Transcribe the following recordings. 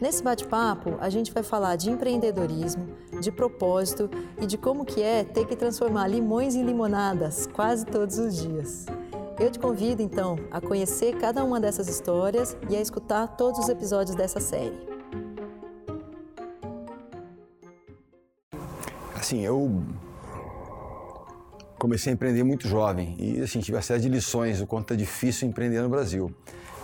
Nesse bate-papo, a gente vai falar de empreendedorismo, de propósito e de como que é ter que transformar limões em limonadas quase todos os dias. Eu te convido então a conhecer cada uma dessas histórias e a escutar todos os episódios dessa série. Assim, eu comecei a empreender muito jovem e assim, tive acesso de lições do quanto é difícil empreender no Brasil.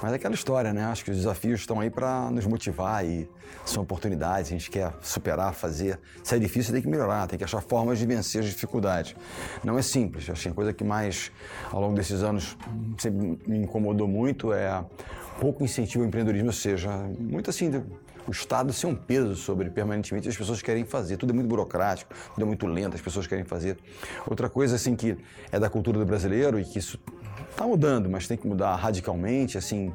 Mas é aquela história, né? Acho que os desafios estão aí para nos motivar e são oportunidades, a gente quer superar, fazer. Se é difícil, tem que melhorar, tem que achar formas de vencer as dificuldades. Não é simples, acho que a coisa que mais ao longo desses anos sempre me incomodou muito é pouco incentivo ao empreendedorismo, ou seja, muito assim, o Estado ser um peso sobre permanentemente as pessoas querem fazer. Tudo é muito burocrático, tudo é muito lento, as pessoas querem fazer. Outra coisa, assim, que é da cultura do brasileiro e que isso está mudando, mas tem que mudar radicalmente, assim,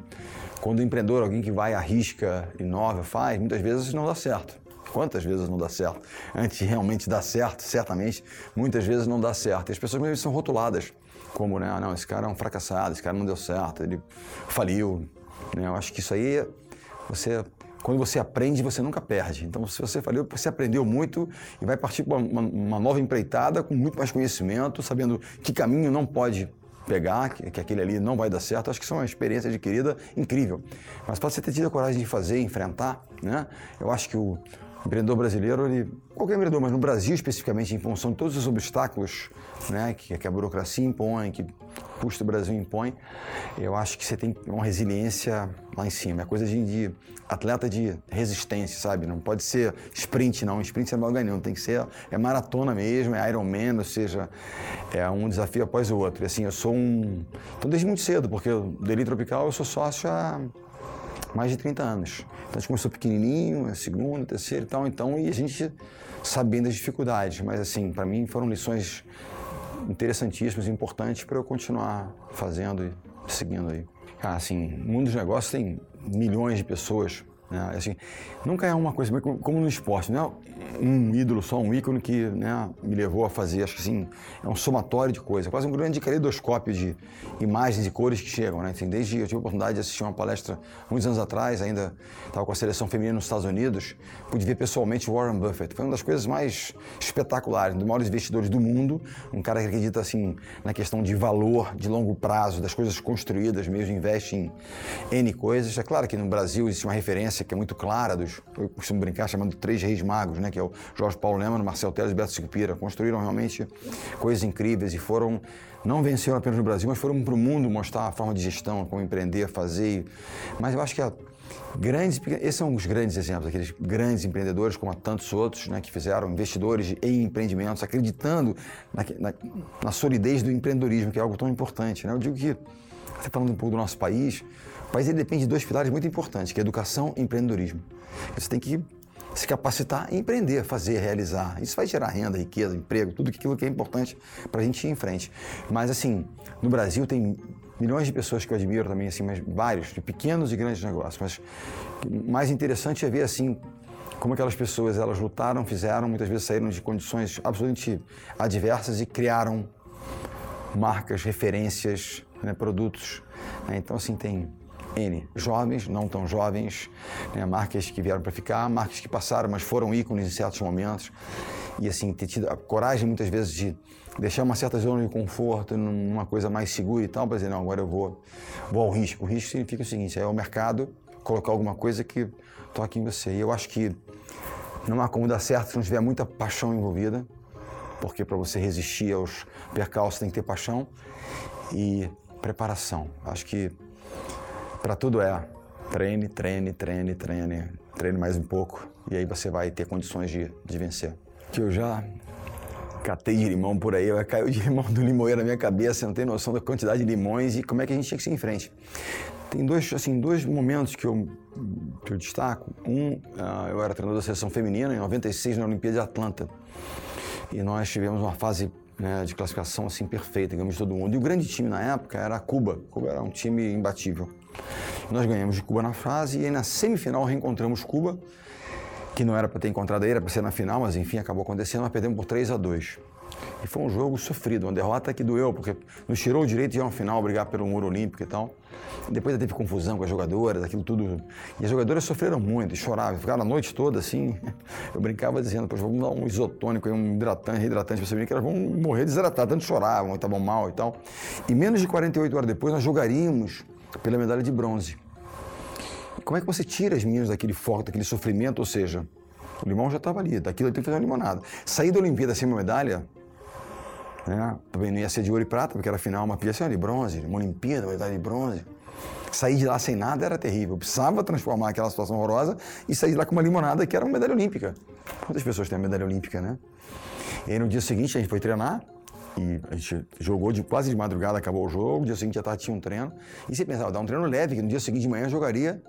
quando o empreendedor, alguém que vai, arrisca, inova, faz, muitas vezes não dá certo. Quantas vezes não dá certo? Antes de realmente dar certo, certamente, muitas vezes não dá certo. E as pessoas mesmo são rotuladas como, né, ah, não, esse cara é um fracassado, esse cara não deu certo, ele faliu. Né? Eu acho que isso aí, você quando você aprende, você nunca perde. Então, se você falou, você aprendeu muito e vai partir para uma, uma, nova empreitada com muito mais conhecimento, sabendo que caminho não pode pegar, que, que aquele ali não vai dar certo. Acho que isso é uma experiência adquirida incrível. Mas para você ter tido a coragem de fazer, enfrentar, né? Eu acho que o empreendedor brasileiro, ele, qualquer empreendedor, mas no Brasil especificamente, em função de todos os obstáculos né, que, que a burocracia impõe, que o custo do Brasil impõe, eu acho que você tem uma resiliência lá em cima. É coisa de, de atleta de resistência, sabe? Não pode ser sprint, não. Sprint é não vai ganhar, tem que ser é maratona mesmo, é Ironman, ou seja, é um desafio após o outro. E assim, eu sou um. Então, desde muito cedo, porque o Deli Tropical eu sou sócio há mais de 30 anos. Então a gente começou pequenininho, a segunda, a terceira e tal, então, e a gente sabendo as dificuldades, mas assim, para mim foram lições interessantíssimas, importantes para eu continuar fazendo e seguindo aí. Ah, assim, o mundo dos negócios tem milhões de pessoas né? Assim, nunca é uma coisa como no esporte, não é um ídolo só, um ícone que né, me levou a fazer. Acho que assim, é um somatório de coisas, quase um grande caleidoscópio de imagens e cores que chegam. Né? Assim, desde eu tive a oportunidade de assistir uma palestra muitos anos atrás, ainda estava com a seleção feminina nos Estados Unidos, pude ver pessoalmente Warren Buffett. Foi uma das coisas mais espetaculares, um dos maiores investidores do mundo, um cara que acredita assim na questão de valor de longo prazo, das coisas construídas, mesmo investe em N coisas. É claro que no Brasil existe uma referência que é muito clara dos, eu costumo brincar chamando três reis magos, né, que é o Jorge Paulo Leman, Marcel Teles e Beto Sicupira, construíram realmente coisas incríveis e foram não venceram apenas no Brasil, mas foram para o mundo mostrar a forma de gestão, como empreender, fazer. Mas eu acho que a grandes, esses são os grandes exemplos, aqueles grandes empreendedores, como há tantos outros, né, que fizeram investidores em empreendimentos, acreditando na, na, na solidez do empreendedorismo, que é algo tão importante. Né? Eu digo que, até falando um pouco do nosso país, país ele depende de dois pilares muito importantes, que é educação e empreendedorismo. Você tem que se capacitar e empreender, fazer, realizar. Isso vai gerar renda, riqueza, emprego, tudo aquilo que é importante para a gente ir em frente. Mas assim, no Brasil tem milhões de pessoas que eu admiro também, assim, mas vários, de pequenos e grandes negócios. Mas o mais interessante é ver assim como aquelas pessoas elas lutaram, fizeram, muitas vezes saíram de condições absolutamente adversas e criaram marcas, referências, né, produtos. Né? Então assim tem N. Jovens, não tão jovens, né, marcas que vieram para ficar, marcas que passaram, mas foram ícones em certos momentos. E assim, ter tido a coragem muitas vezes de deixar uma certa zona de conforto, numa coisa mais segura e tal, para dizer, não, agora eu vou, vou ao risco. O risco significa o seguinte, é o mercado colocar alguma coisa que toque em você. E eu acho que não há como dar certo se não tiver muita paixão envolvida, porque para você resistir aos percalços tem que ter paixão e preparação. Acho que para tudo é treine, treine, treine, treine, treine mais um pouco e aí você vai ter condições de, de vencer. Que eu já catei de limão por aí, caiu de limão do limoeiro na minha cabeça, não tem noção da quantidade de limões e como é que a gente tinha que seguir em frente. Tem dois, assim, dois momentos que eu, que eu destaco. Um, uh, eu era treinador da seleção feminina em 96 na Olimpíada de Atlanta. E nós tivemos uma fase né, de classificação assim perfeita, ganhamos todo mundo. E o grande time na época era Cuba. Cuba era um time imbatível. Nós ganhamos de Cuba na fase e aí na semifinal reencontramos Cuba, que não era para ter encontrado aí, era para ser na final, mas enfim, acabou acontecendo, nós perdemos por 3 a 2 E foi um jogo sofrido, uma derrota que doeu, porque nos tirou o direito de ir ao final, brigar pelo ouro olímpico e tal. Depois teve confusão com as jogadoras, aquilo tudo. E as jogadoras sofreram muito, choravam, ficaram a noite toda assim. Eu brincava dizendo, poxa, vamos dar um isotônico, um hidratante, reidratante para você ver que elas vão morrer desidratadas, tanto choravam, estavam mal e tal. E menos de 48 horas depois nós jogaríamos pela medalha de bronze. Como é que você tira as meninas daquele foco, daquele sofrimento? Ou seja, o limão já estava ali, daquilo ele tem que fazer uma limonada. Sair da Olimpíada sem uma medalha, né? também não ia ser de ouro e prata, porque era final, uma pilha assim, de bronze, uma Olimpíada, uma medalha de bronze. Sair de lá sem nada era terrível. Eu precisava transformar aquela situação horrorosa e sair de lá com uma limonada que era uma medalha olímpica. Quantas pessoas têm medalha olímpica, né? E aí no dia seguinte a gente foi treinar e a gente jogou de quase de madrugada, acabou o jogo. No dia seguinte já tarde tinha um treino. E você pensava, dar um treino leve, que no dia seguinte de manhã eu jogaria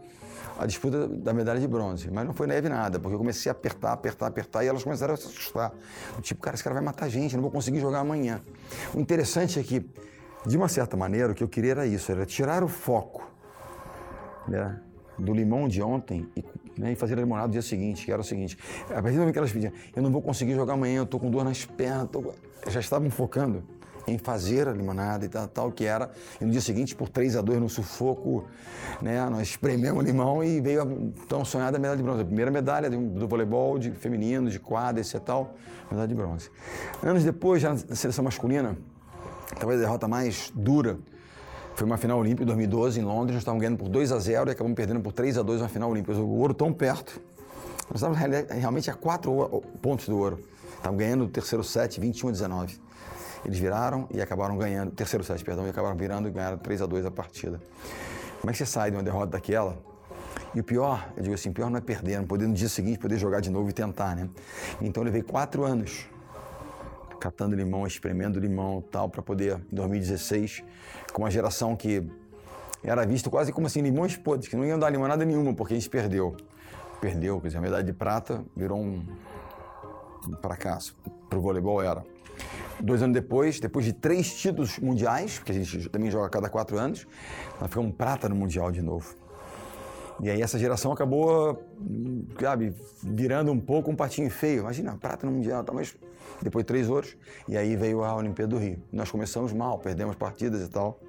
a disputa da medalha de bronze. Mas não foi neve nada, porque eu comecei a apertar, apertar, apertar e elas começaram a se assustar. Tipo, cara, esse cara vai matar a gente, não vou conseguir jogar amanhã. O interessante é que, de uma certa maneira, o que eu queria era isso, era tirar o foco né, do limão de ontem e, né, e fazer a limonada no dia seguinte, que era o seguinte. A partir do momento que elas pediam, eu não vou conseguir jogar amanhã, eu tô com dor nas pernas, tô... já estavam focando em fazer a limonada e tal, tal que era. E no dia seguinte, por 3 a 2 no sufoco, né, nós esprememos limão e veio a tão sonhada medalha de bronze. A primeira medalha do, voleibol de feminino, de quadra, e tal, medalha de bronze. Anos depois, já na seleção masculina, talvez a derrota mais dura foi uma final olímpica em 2012 em Londres, nós estávamos ganhando por 2 a 0 e acabamos perdendo por 3 a 2 na final olímpica. O ouro tão perto. Nós estávamos realmente a 4 pontos do ouro. Estávamos ganhando o terceiro set, 21 a 19. Eles viraram e acabaram ganhando, terceiro set, perdão, e acabaram virando e ganharam 3 a 2 a partida. Como é que você sai de uma derrota daquela? E o pior, eu digo assim, pior não é perder, não poder no dia seguinte poder jogar de novo e tentar, né? Então eu levei quatro anos catando limão, espremendo limão tal, para poder, em 2016, com uma geração que era visto quase como assim, limões podres, que não iam dar limonada nenhuma, porque a gente perdeu. Perdeu, quer dizer, a medalha de prata virou um, um fracasso. Para o voleibol era. Dois anos depois, depois de três títulos mundiais, porque a gente também joga a cada quatro anos, nós ficamos prata no Mundial de novo. E aí essa geração acabou, sabe, virando um pouco um patinho feio. Imagina, prata no Mundial, tá, mas depois três ouros, e aí veio a Olimpíada do Rio. Nós começamos mal, perdemos partidas e tal.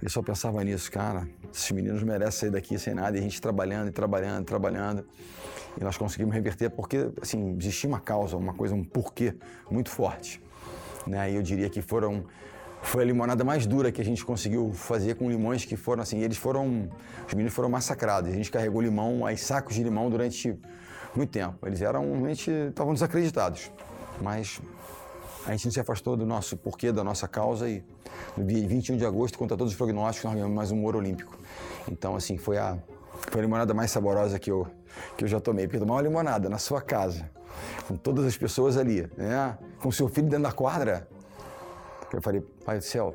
Eu só pensava nisso, cara, esses meninos merecem sair daqui sem nada, e a gente trabalhando e trabalhando, trabalhando. E nós conseguimos reverter porque, assim, existia uma causa, uma coisa, um porquê muito forte. Né? E eu diria que foram foi a limonada mais dura que a gente conseguiu fazer com limões que foram assim, eles foram, os meninos foram massacrados. A gente carregou limão, aí sacos de limão durante muito tempo. Eles eram, realmente, estavam desacreditados. Mas a gente não se afastou do nosso porquê, da nossa causa e no dia 21 de agosto, contra todos os prognósticos, nós ganhamos mais um ouro olímpico. Então, assim, foi a, foi a limonada mais saborosa que eu, que eu já tomei. Porque tomar uma limonada na sua casa, com todas as pessoas ali, né? com seu filho dentro da quadra, eu falei, pai do céu,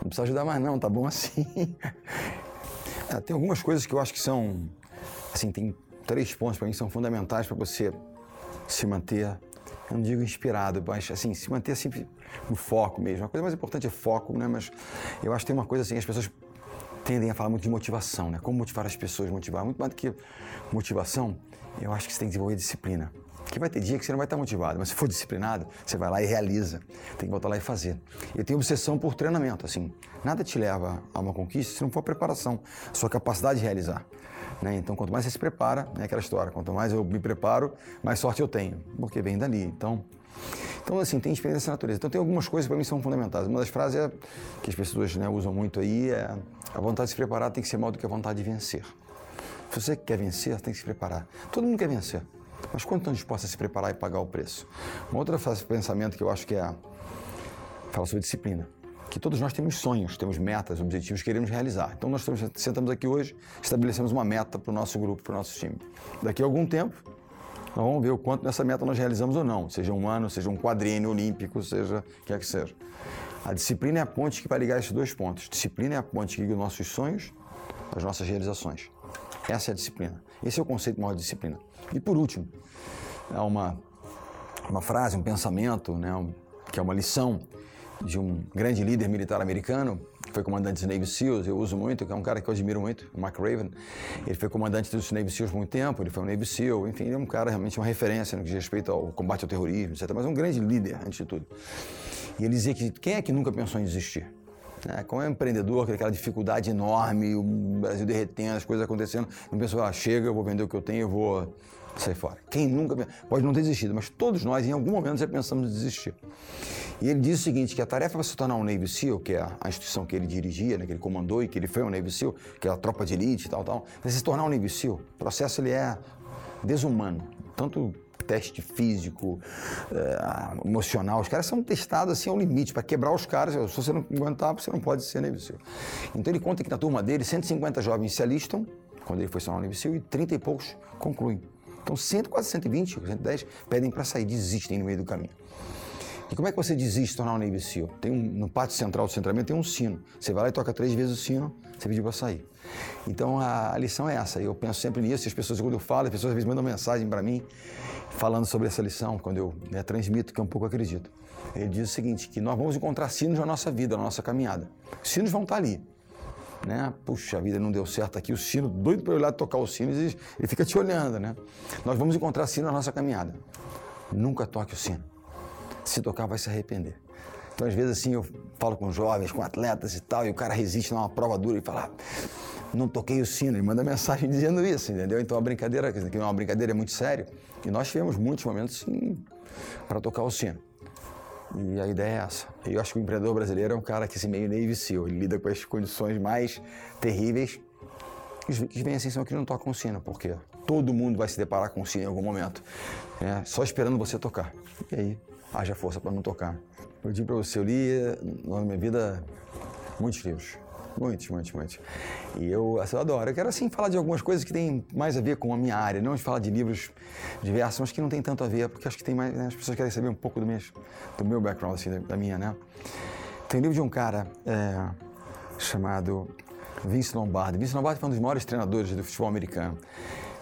não precisa ajudar mais não, tá bom assim. é, tem algumas coisas que eu acho que são, assim, tem três pontos para mim que são fundamentais para você se manter não digo inspirado, mas assim, se manter sempre no foco mesmo. A coisa mais importante é foco, né? Mas eu acho que tem uma coisa assim, as pessoas tendem a falar muito de motivação, né? Como motivar as pessoas, motivar. Muito mais do que motivação, eu acho que você tem que desenvolver disciplina. Que vai ter dia que você não vai estar motivado, mas se for disciplinado, você vai lá e realiza. Tem que voltar lá e fazer. Eu tenho obsessão por treinamento, assim. Nada te leva a uma conquista se não for preparação, sua capacidade de realizar. Né? Então, quanto mais você se prepara, é aquela história, quanto mais eu me preparo, mais sorte eu tenho, porque vem dali. Então, então assim, tem experiência na natureza. Então, tem algumas coisas para mim que são fundamentais. Uma das frases é, que as pessoas né, usam muito aí é a vontade de se preparar tem que ser maior do que a vontade de vencer. Se você quer vencer, tem que se preparar. Todo mundo quer vencer. Mas quanto estão dispostos a se preparar e pagar o preço? Uma outra fase de pensamento que eu acho que é fala sobre disciplina que todos nós temos sonhos, temos metas, objetivos que queremos realizar. Então nós sentamos aqui hoje, estabelecemos uma meta para o nosso grupo, para o nosso time. Daqui a algum tempo, Nós vamos ver o quanto nessa meta nós realizamos ou não, seja um ano, seja um quadriênio olímpico, seja o que quer que seja. A disciplina é a ponte que vai ligar esses dois pontos. Disciplina é a ponte que liga os nossos sonhos às nossas realizações. Essa é a disciplina. Esse é o conceito maior de disciplina. E por último, é uma, uma frase, um pensamento, né, um, que é uma lição de um grande líder militar americano, que foi comandante dos Navy SEALs, eu uso muito, que é um cara que eu admiro muito, o Mark Raven. Ele foi comandante dos Navy SEALs por muito tempo, ele foi um Navy SEAL, enfim, ele é um cara realmente uma referência no que diz respeito ao combate ao terrorismo, etc. Mas um grande líder, antes de tudo. E ele dizia que quem é que nunca pensou em desistir? É, como é um empreendedor, aquela dificuldade enorme, o Brasil derretendo, as coisas acontecendo, não pensou, ah, chega, eu vou vender o que eu tenho, eu vou sair fora. Quem nunca pode não ter desistido, mas todos nós em algum momento já pensamos em desistir. E ele diz o seguinte, que a tarefa para se tornar um Navy SEAL, que é a instituição que ele dirigia, né, que ele comandou e que ele foi um Navy SEAL, que é a tropa de elite e tal, tal, para se tornar um Navy SEAL, o processo ele é desumano, tanto teste físico, uh, emocional. Os caras são testados assim ao limite, para quebrar os caras. Se você não aguentar, você não pode ser Navy SEAL. Então ele conta que na turma dele, 150 jovens se alistam, quando ele foi se tornar Navy SEAL, e 30 e poucos concluem. Então, 100, quase 120, 110 pedem para sair, desistem no meio do caminho. E como é que você desiste de tornar um Navy SEAL? Tem um, no pátio central do centramento tem um sino. Você vai lá e toca três vezes o sino, você pediu para sair. Então a, a, lição é essa. Eu penso sempre nisso. As pessoas, quando eu falo, as pessoas às vezes mandam mensagem para mim falando sobre essa lição, quando eu né, transmito, que eu um pouco acredito. Ele diz o seguinte: que nós vamos encontrar sinos na nossa vida, na nossa caminhada. Os sinos vão estar ali né? Puxa, a vida não deu certo aqui, o sino, doido para lá tocar o sino, ele, ele fica te olhando, né? Nós vamos encontrar sino na nossa caminhada. Nunca toque o sino. Se tocar, vai se arrepender. Então, às vezes, assim, eu falo com jovens, com atletas e tal, e o cara resiste numa prova dura e fala, ah, não toquei o sino, ele manda mensagem dizendo isso, entendeu? Então, a brincadeira, que é uma brincadeira muito séria, e nós tivemos muitos momentos, para tocar o sino. E a ideia é essa. Eu acho que o empreendedor brasileiro é um cara que se meio Navy SEAL. Ele lida com as condições mais terríveis. Os que vêm assim são que não tocam o sino, porque todo mundo vai se deparar com o sino em algum momento. Né? Só esperando você tocar. E aí, haja força para não tocar. Eu digo para você, eu li na minha vida muitos livros. Muitos, muitos, muitos. E eu, assim, eu adoro. Eu quero, assim, falar de algumas coisas que têm mais a ver com a minha área, não falar de livros diversos, mas que não tem tanto a ver, porque acho que tem mais, né, as pessoas querem saber um pouco do, minhas, do meu background, assim, da, minha, né? Tem um livro de um cara é, chamado Vince Lombardi. Vince Lombardi foi um dos maiores treinadores do futebol americano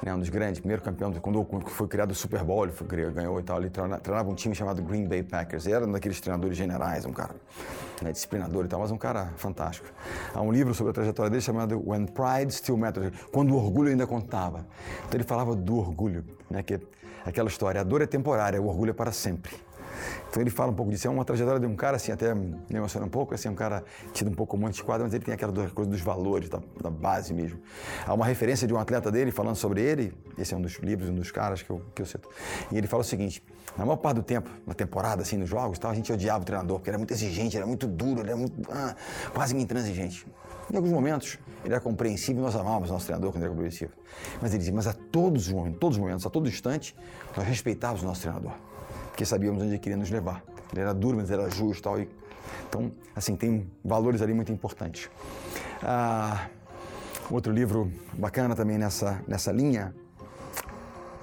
né, um dos grandes, primeiro campeão, quando foi criado o Super Bowl, ele foi, ganhou e tal, ele treinava um time chamado Green Bay Packers, ele era um daqueles treinadores generais, um cara né, disciplinador e tal, mas um cara fantástico. Há um livro sobre a trajetória dele chamado When Pride Still Matters, quando o orgulho ainda contava. Então ele falava do orgulho, né, que aquela história, a dor é temporária, o orgulho é para sempre. Então ele fala um pouco disso. É uma trajetória de um cara, assim, até me emociona um pouco, assim, um cara tido um pouco como antiquado, mas ele tem aquela coisa dos valores, da, da, base mesmo. Há uma referência de um atleta dele falando sobre ele, esse é um dos livros, um dos caras que eu, que eu cito. E ele fala o seguinte: na maior parte do tempo, na temporada, assim, nos jogos, tal, a gente odiava o treinador, porque era muito exigente, era muito duro, era muito, ah, quase intransigente. Em alguns momentos, ele era compreensível nós amávamos nosso treinador quando ele era compreensivo. Mas ele dizia, mas a todos os momentos, todos os momentos, a todo instante, nós respeitávamos o nosso treinador porque sabíamos onde ele queria nos levar. Ele era duro, mas era justo tal, e Então, assim, tem valores ali muito importantes. Ah, outro livro bacana também nessa, nessa linha,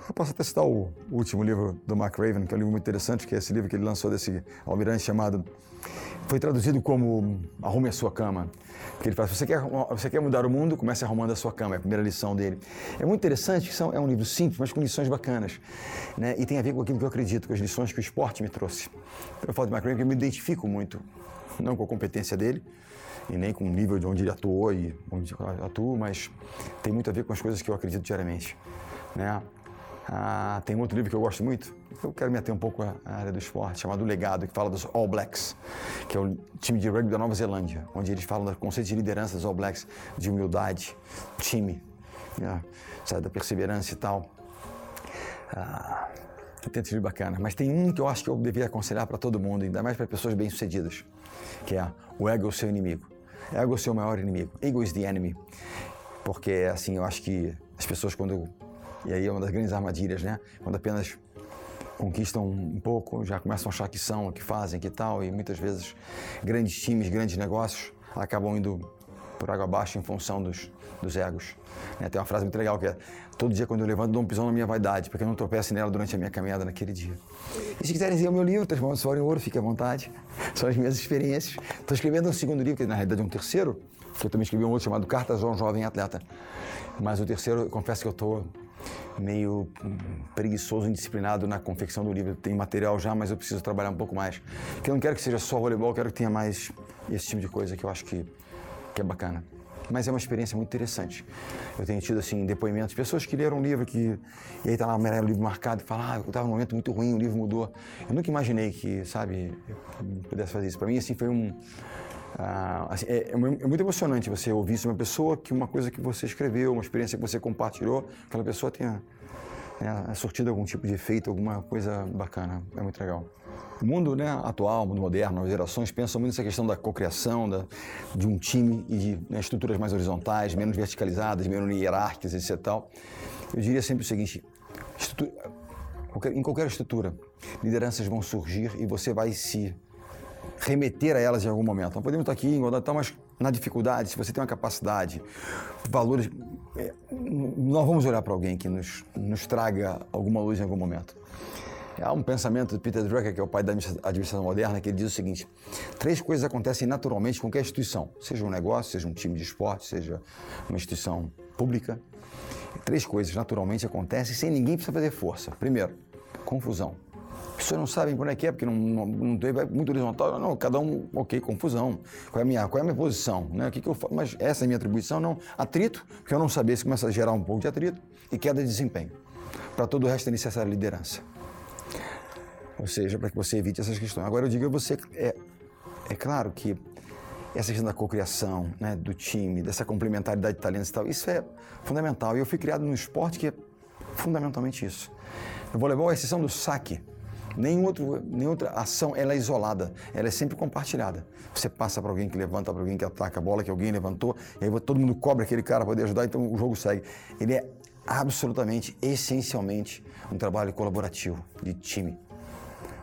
eu posso até citar o último livro do Mark Raven, que é um livro muito interessante, que é esse livro que ele lançou desse almirante chamado foi traduzido como Arrume a Sua Cama. Porque ele fala, você quer, você quer mudar o mundo, comece arrumando a sua cama, é a primeira lição dele. É muito interessante, são, é um livro simples, mas com lições bacanas. Né? E tem a ver com aquilo que eu acredito, com as lições que o esporte me trouxe. Eu falo de McRae porque eu me identifico muito, não com a competência dele, e nem com o nível de onde ele atuou e onde atuo, mas tem muito a ver com as coisas que eu acredito diariamente. Né? Ah, tem outro livro que eu gosto muito, eu quero me ater um pouco à área do esporte, chamado Legado, que fala dos All Blacks, que é o time de rugby da Nova Zelândia, onde eles falam do conceito de liderança dos All Blacks, de humildade, time, né, sabe, da perseverança e tal. Ah, tem livro bacana, mas tem um que eu acho que eu deveria aconselhar para todo mundo, ainda mais para pessoas bem-sucedidas, que é o ego é o seu inimigo. Ego é o seu maior inimigo. Ego is the enemy. Porque, assim, eu acho que as pessoas quando e aí é uma das grandes armadilhas, né? Quando apenas conquistam um pouco, já começam a achar que são, que fazem, que tal, e muitas vezes grandes times, grandes negócios acabam indo por água abaixo em função dos, dos egos. É, tem uma frase muito legal que é: todo dia quando eu levanto, dou um pisão na minha vaidade, porque eu não tropece nela durante a minha caminhada naquele dia. E se quiserem ler o meu livro, Transformando Suor em Ouro, fique à vontade. São as minhas experiências. Estou escrevendo um segundo livro, que na realidade é um terceiro, que eu também escrevi um outro chamado Cartas a um Jovem Atleta. Mas o terceiro, eu confesso que eu estou meio hum, preguiçoso, indisciplinado na confecção do livro. Tem material já, mas eu preciso trabalhar um pouco mais. Porque eu não quero que seja só voleibol, quero que tenha mais esse tipo de coisa que eu acho que, que é bacana. Mas é uma experiência muito interessante. Eu tenho tido assim depoimentos, pessoas que leram um livro que e aí tá lá o livro marcado e fala, ah, eu estava num momento muito ruim, o livro mudou. Eu nunca imaginei que, sabe, pudesse fazer isso. Para mim assim foi um ah, assim, é, é, muito emocionante você ouvir isso de uma pessoa que uma coisa que você escreveu, uma experiência que você compartilhou, aquela pessoa tenha, surtido algum tipo de efeito, alguma coisa bacana. É muito legal. O mundo né, atual, o mundo moderno, as gerações pensam muito nessa questão da cocriação, de um time e de né, estruturas mais horizontais, menos verticalizadas, menos hierárquicas, etc. Tal. Eu diria sempre o seguinte: em qualquer estrutura, lideranças vão surgir e você vai se remeter a elas em algum momento. Não podemos estar aqui em igualdade, mas na dificuldade, se você tem uma capacidade, valores, é, nós vamos olhar para alguém que nos, nos traga alguma luz em algum momento. Há um pensamento de Peter Drucker, que é o pai da administração moderna, que ele diz o seguinte: três coisas acontecem naturalmente em qualquer instituição, seja um negócio, seja um time de esporte, seja uma instituição pública. Três coisas naturalmente acontecem sem ninguém precisar fazer força. Primeiro, confusão. As pessoas não sabem por é que é, porque não, não, não teve muito horizontal. Não, cada um, ok, confusão. Qual é a minha, qual é a minha posição? Né? O que, que eu faço? Mas essa é a minha atribuição? Não. Atrito, porque eu não sabia se começa a gerar um pouco de atrito, e queda de desempenho. Para todo o resto é necessária liderança. Ou seja, para que você evite essas questões. Agora eu digo a você, é, é claro que essa questão da cocriação, né, do time, dessa complementaridade de talentos e tal, isso é fundamental. E eu fui criado num esporte que é fundamentalmente isso. No voleibol, a exceção do saque, Nenhum outro, nenhuma outra ação ela é isolada, ela é sempre compartilhada. Você passa para alguém que levanta, para alguém que ataca a bola que alguém levantou, e aí todo mundo cobra aquele cara para poder ajudar, então o jogo segue. Ele é absolutamente, essencialmente, um trabalho colaborativo, de time.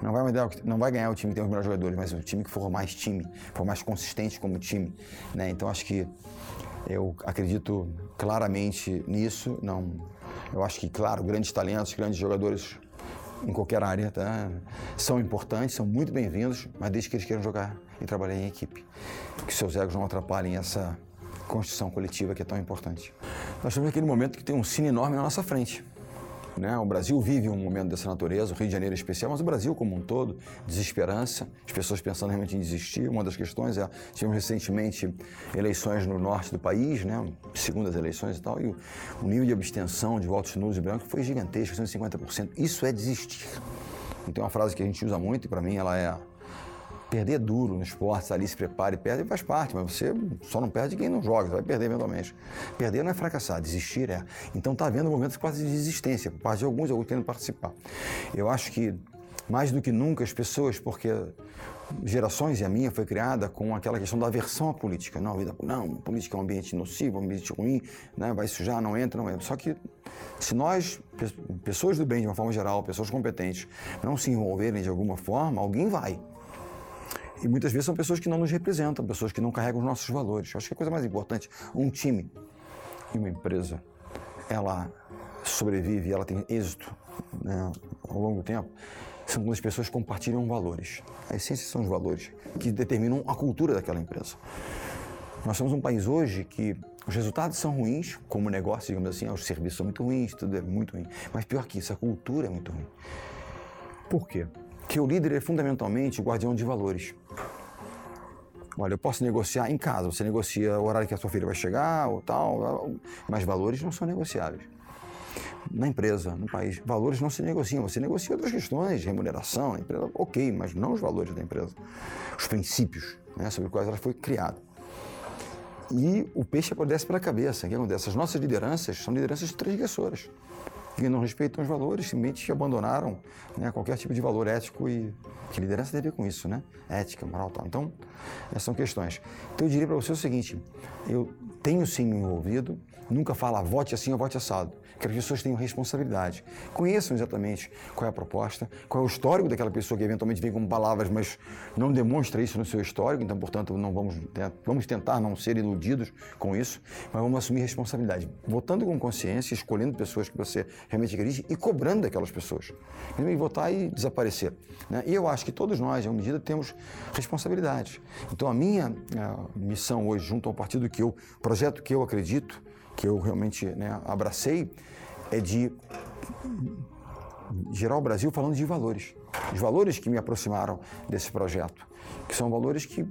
Não vai, não vai ganhar o time que tem os melhores jogadores, mas o time que for mais time, for mais consistente como time. Né? Então acho que eu acredito claramente nisso. Não, eu acho que, claro, grandes talentos, grandes jogadores em qualquer área, tá? São importantes, são muito bem-vindos, mas desde que eles queiram jogar e trabalhar em equipe. Que seus egos não atrapalhem essa construção coletiva que é tão importante. Nós estamos naquele momento que tem um cine enorme na nossa frente. Né? O Brasil vive um momento dessa natureza, o Rio de Janeiro é especial, mas o Brasil como um todo, desesperança, as pessoas pensando realmente em desistir. Uma das questões é, tivemos recentemente eleições no norte do país, né? segundas eleições e tal, e o nível de abstenção de votos nulos e brancos foi gigantesco, 150%. Isso é desistir. Então, é uma frase que a gente usa muito e para mim ela é Perder duro no esporte, ali se prepare, perde faz parte, mas você só não perde quem não joga, você vai perder eventualmente. Perder não é fracassar, desistir é. Então está havendo momentos quase de desistência, por parte de alguns, alguns querendo participar. Eu acho que, mais do que nunca, as pessoas, porque gerações e a minha foi criada com aquela questão da aversão à política. Não, vida, não, política é um ambiente nocivo, um ambiente ruim, né, vai sujar, não entra, não entra. Só que se nós, pessoas do bem de uma forma geral, pessoas competentes, não se envolverem de alguma forma, alguém vai. E muitas vezes são pessoas que não nos representam, pessoas que não carregam os nossos valores. Eu acho que a coisa mais importante, um time e uma empresa, ela sobrevive, ela tem êxito né, ao longo do tempo, são quando as pessoas compartilham valores. A essência são os valores que determinam a cultura daquela empresa. Nós somos um país hoje que os resultados são ruins, como negócio, digamos assim, os serviços são muito ruins, tudo é muito ruim. Mas pior que isso, a cultura é muito ruim. Por quê? Que o líder é fundamentalmente o guardião de valores. Olha, eu posso negociar em casa, você negocia o horário que a sua filha vai chegar ou tal, mas valores não são negociáveis. Na empresa, no país, valores não se negociam, você negocia outras questões, remuneração, empresa, ok, mas não os valores da empresa, os princípios né, sobre os quais ela foi criada. E o peixe apodrece pela cabeça. O que acontece? As nossas lideranças são lideranças transgressoras que não respeitam os valores, simplesmente abandonaram né, qualquer tipo de valor ético e que liderança tem a ver com isso, né? Ética, moral, tal. Então, essas são questões. Então, eu diria para você o seguinte: eu tenho sim me envolvido, nunca fala vote assim ou vote assado. Que as pessoas tenham responsabilidade. Conheçam exatamente qual é a proposta, qual é o histórico daquela pessoa que eventualmente vem com palavras, mas não demonstra isso no seu histórico, então, portanto, não vamos, vamos tentar não ser iludidos com isso, mas vamos assumir responsabilidade. Votando com consciência, escolhendo pessoas que você realmente acredite e cobrando daquelas pessoas. E votar e desaparecer. Né? E eu acho que todos nós, em uma medida, temos responsabilidade. Então, a minha a missão hoje, junto ao partido que eu, projeto que eu acredito, que eu realmente né, abracei, é de gerar o Brasil falando de valores. Os valores que me aproximaram desse projeto, que são valores que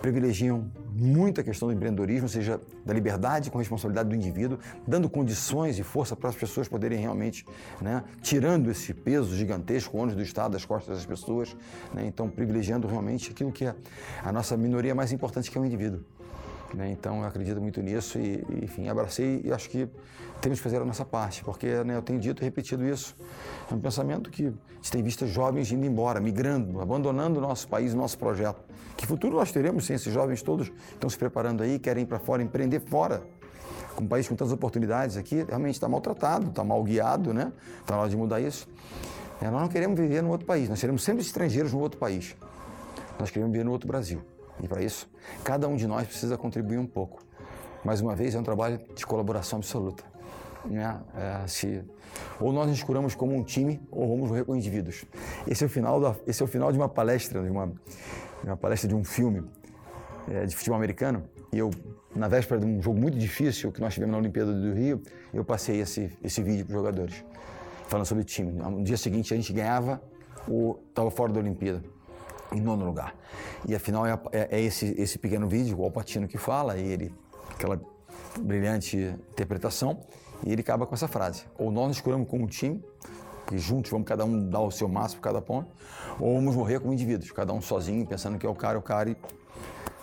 privilegiam muito a questão do empreendedorismo, ou seja, da liberdade com responsabilidade do indivíduo, dando condições e força para as pessoas poderem realmente, né, tirando esse peso gigantesco, ônus do Estado das costas das pessoas, né, então privilegiando realmente aquilo que é a nossa minoria mais importante, que é o indivíduo. Né? Então eu acredito muito nisso e, enfim, abracei e acho que temos que fazer a nossa parte, porque né, eu tenho dito e repetido isso. É um pensamento que a gente tem visto jovens indo embora, migrando, abandonando o nosso país, o nosso projeto. Que futuro nós teremos se esses jovens todos estão se preparando aí, querem ir para fora, empreender fora? Com um país com tantas oportunidades aqui, realmente está maltratado, está mal guiado, né? Está na hora de mudar isso. É, nós não queremos viver no outro país, nós seremos sempre estrangeiros no outro país. Nós queremos viver no outro Brasil. E para isso, cada um de nós precisa contribuir um pouco. Mais uma vez, é um trabalho de colaboração absoluta. Né? É, se, ou nós nos curamos como um time, ou vamos morrer como indivíduos. Esse é o final, da, esse é o final de uma palestra, de uma, de uma palestra de um filme é, de futebol americano. E eu, na véspera de um jogo muito difícil que nós tivemos na Olimpíada do Rio, eu passei esse, esse vídeo para os jogadores, falando sobre time. No dia seguinte, a gente ganhava ou estava fora da Olimpíada em nono lugar. E afinal é, é, é esse, esse pequeno vídeo, o Alpatino que fala, e ele, aquela brilhante interpretação, e ele acaba com essa frase: ou nós nos curamos como um time, que juntos vamos cada um dar o seu máximo cada ponto, ou vamos morrer como indivíduos, cada um sozinho, pensando que é o cara, é o cara, e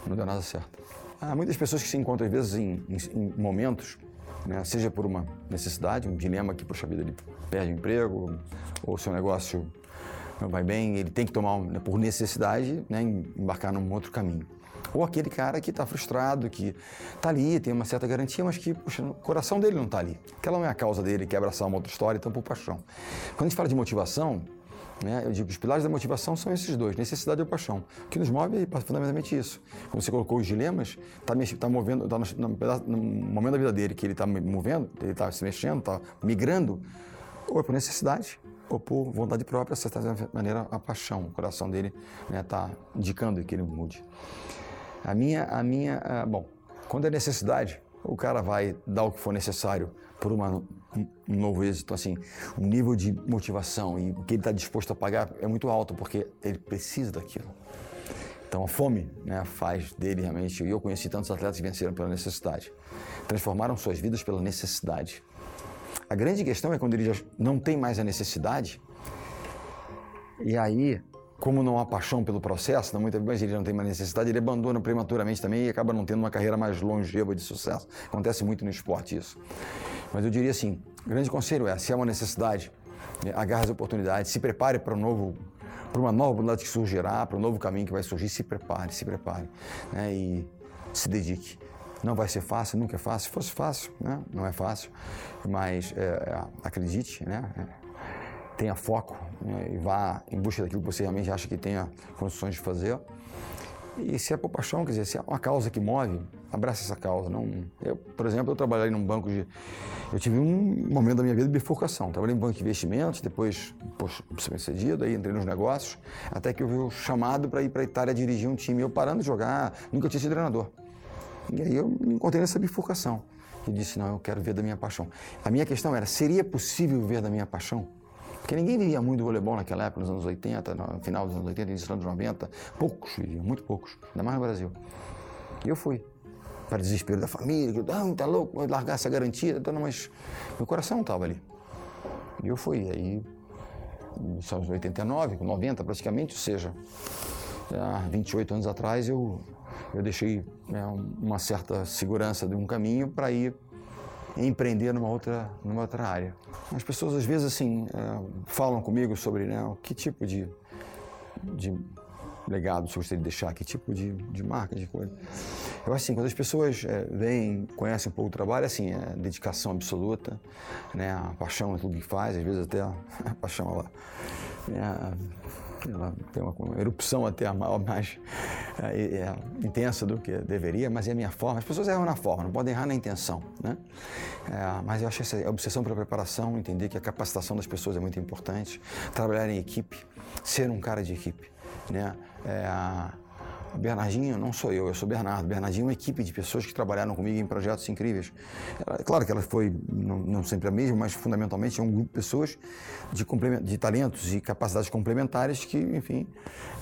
não deu nada certo. Há muitas pessoas que se encontram, às vezes, em, em, em momentos, né, seja por uma necessidade, um dilema que, puxa vida, ele perde o emprego, ou seu negócio não vai bem, ele tem que tomar, né, por necessidade, né, embarcar num outro caminho. Ou aquele cara que está frustrado, que está ali, tem uma certa garantia, mas que puxa, o coração dele não está ali. Aquela não é a causa dele, quer abraçar uma outra história, então por paixão. Quando a gente fala de motivação, né, eu digo que os pilares da motivação são esses dois, necessidade e paixão. O que nos move é fundamentalmente isso. Como você colocou os dilemas, está tá movendo, no, no, no, momento da vida dele que ele está movendo, ele está se mexendo, está migrando, ou é por necessidade, ou por vontade própria, de certa maneira, a paixão. O coração dele está né, indicando que ele mude. A minha, a minha, bom, quando é necessidade, o cara vai dar o que for necessário por uma, um novo êxito, assim, o nível de motivação e o que ele está disposto a pagar é muito alto, porque ele precisa daquilo. Então a fome né, faz dele realmente, e eu conheci tantos atletas que venceram pela necessidade, transformaram suas vidas pela necessidade. A grande questão é quando ele já não tem mais a necessidade, e aí, como não há paixão pelo processo, não, muitas vezes ele não tem mais necessidade, ele abandona prematuramente também e acaba não tendo uma carreira mais longeva de sucesso. Acontece muito no esporte isso. Mas eu diria assim, o grande conselho é, se há uma necessidade, né, agarre as oportunidades, se prepare para um novo para uma nova oportunidade que surgirá, para um novo caminho que vai surgir, se prepare, se prepare né? e se dedique. Não vai ser fácil, nunca é fácil. Se fosse fácil, né? não é fácil, mas é, é, acredite, né? É, tenha foco né? e vá em busca daquilo que você realmente acha que tenha condições de fazer. E se é por paixão, quer dizer, se é uma causa que move, abraça essa causa. Não, eu, por exemplo, eu trabalhei num banco de. Eu tive um momento da minha vida de bifurcação. Trabalhei em banco de investimentos, depois, poxa, bem sucedido, aí entrei nos negócios, até que eu o chamado para ir para a Itália dirigir um time. Eu parando de jogar, nunca tinha sido treinador. E aí eu me encontrei nessa bifurcação. E disse, não, eu quero ver da minha paixão. A minha questão era, seria possível ver da minha paixão? Porque ninguém vivia muito voleibol naquela época, nos anos 80, no final dos anos 80, início dos anos 90. Poucos viviam, muito poucos, ainda mais no Brasil. E eu fui. Para desespero da família, que, ah, tá louco, vou largar essa garantia. Então, mas meu coração estava ali. E eu fui. Aí, nos anos 89, 90 praticamente, ou seja, há 28 anos atrás, eu eu deixei né, uma certa segurança de um caminho para ir empreender numa outra, numa outra área. As pessoas às vezes assim é, falam comigo sobre né, que tipo de, de legado você gostaria de deixar? Que tipo de, de marca, de coisa? Eu acho assim, quando as pessoas é, vêm, conhecem um pouco o trabalho, assim, é dedicação absoluta, né? A paixão é tudo que faz, às vezes até a paixão, ela, é, ela tem uma, erupção até mais é, é, intensa do que deveria, mas é a minha forma. As pessoas erram na forma, não podem errar na intenção, né? É, mas eu acho essa obsessão pela preparação, entender que a capacitação das pessoas é muito importante, trabalhar em equipe, ser um cara de equipe, né? É, Bernardinho não sou eu, eu sou Bernardo. Bernardinho é uma equipe de pessoas que trabalharam comigo em projetos incríveis. Ela, claro que ela foi, não, não, sempre a mesma, mas fundamentalmente é um grupo de pessoas de, de talentos e capacidades complementares que, enfim,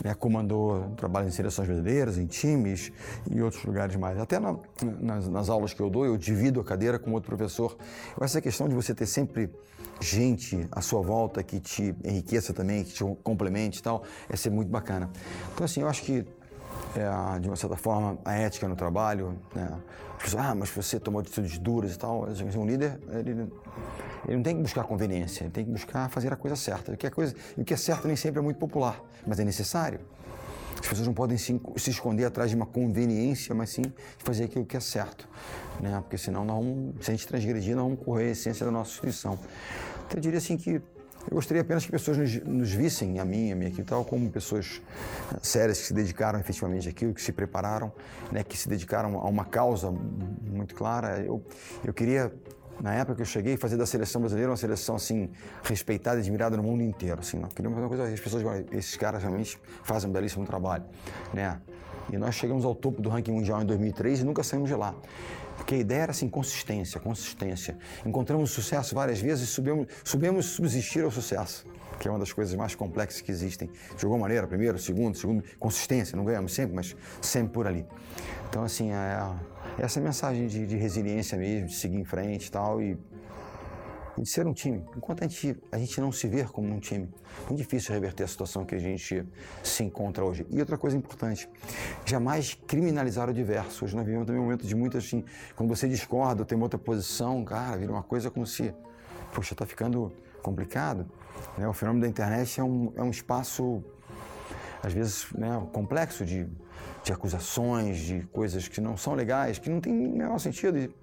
né, comandou trabalho em seleções brasileiras, em times e outros lugares mais. Até na, nas, nas aulas que eu dou, eu divido a cadeira com outro professor. Essa questão de você ter sempre gente à sua volta que te enriqueça também, que te complemente e tal, é ser muito bacana. Então, assim, eu acho que é, de uma certa forma, a ética no trabalho. Né? Ah, mas você tomou atitudes duras e tal. Um líder, ele, ele não tem que buscar conveniência, ele tem que buscar fazer a coisa certa. O que é, coisa, o que é certo nem sempre é muito popular, mas é necessário. As pessoas não podem se, se esconder atrás de uma conveniência, mas sim fazer aquilo que é certo. Né? Porque senão, não, se a gente transgredir, não vamos correr a essência da nossa instituição. Então, eu diria assim que eu gostaria apenas que pessoas nos, nos vissem, a mim, a minha equipe tal, como pessoas sérias que se dedicaram efetivamente àquilo, que se prepararam, né, que se dedicaram a uma causa muito clara. Eu, eu queria, na época que eu cheguei, fazer da seleção brasileira uma seleção assim respeitada e admirada no mundo inteiro. Assim, não queríamos fazer uma coisa, as pessoas, esses caras realmente fazem um belíssimo trabalho, né? E nós chegamos ao topo do ranking mundial em 2003 e nunca saímos de lá. Porque a ideia era assim, consistência, consistência. Encontramos sucesso várias vezes e subimos, subimos subsistir ao sucesso, que é uma das coisas mais complexas que existem. Alguma maneira, primeiro, segundo, segundo, consistência, não ganhamos sempre, mas sempre por ali. Então, assim, é, essa mensagem de, de resiliência mesmo, de seguir em frente e tal, e de ser um time. Enquanto a gente, a gente não se ver como um time, é muito difícil reverter a situação que a gente se encontra hoje. E outra coisa importante, jamais criminalizar o diverso. Hoje nós vivemos também um momento de muito assim, quando você discorda, tem outra posição, cara, vira uma coisa como se, poxa, está ficando complicado. Né? O fenômeno da internet é um, é um espaço, às vezes, né, complexo de, de acusações, de coisas que não são legais, que não tem o menor sentido.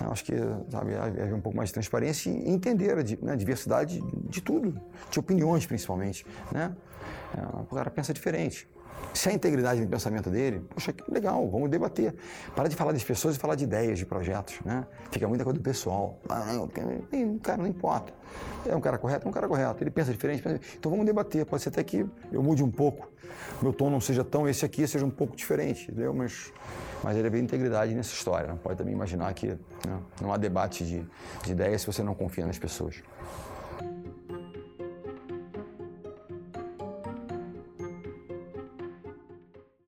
Eu acho que sabe, haver um pouco mais de transparência e entender a né, diversidade de tudo, de opiniões principalmente. Né? É, o cara pensa diferente. Se a integridade no pensamento dele, poxa, que legal, vamos debater. Para de falar das pessoas e falar de ideias, de projetos, né? Fica muita coisa do pessoal. Ah, cara, não importa. É um cara correto, é um cara correto. Ele pensa diferente, pensa... então vamos debater. Pode ser até que eu mude um pouco, meu tom não seja tão esse aqui, seja um pouco diferente, entendeu? Mas, mas ele vê integridade nessa história. Não pode também imaginar que né, não há debate de, de ideias se você não confia nas pessoas.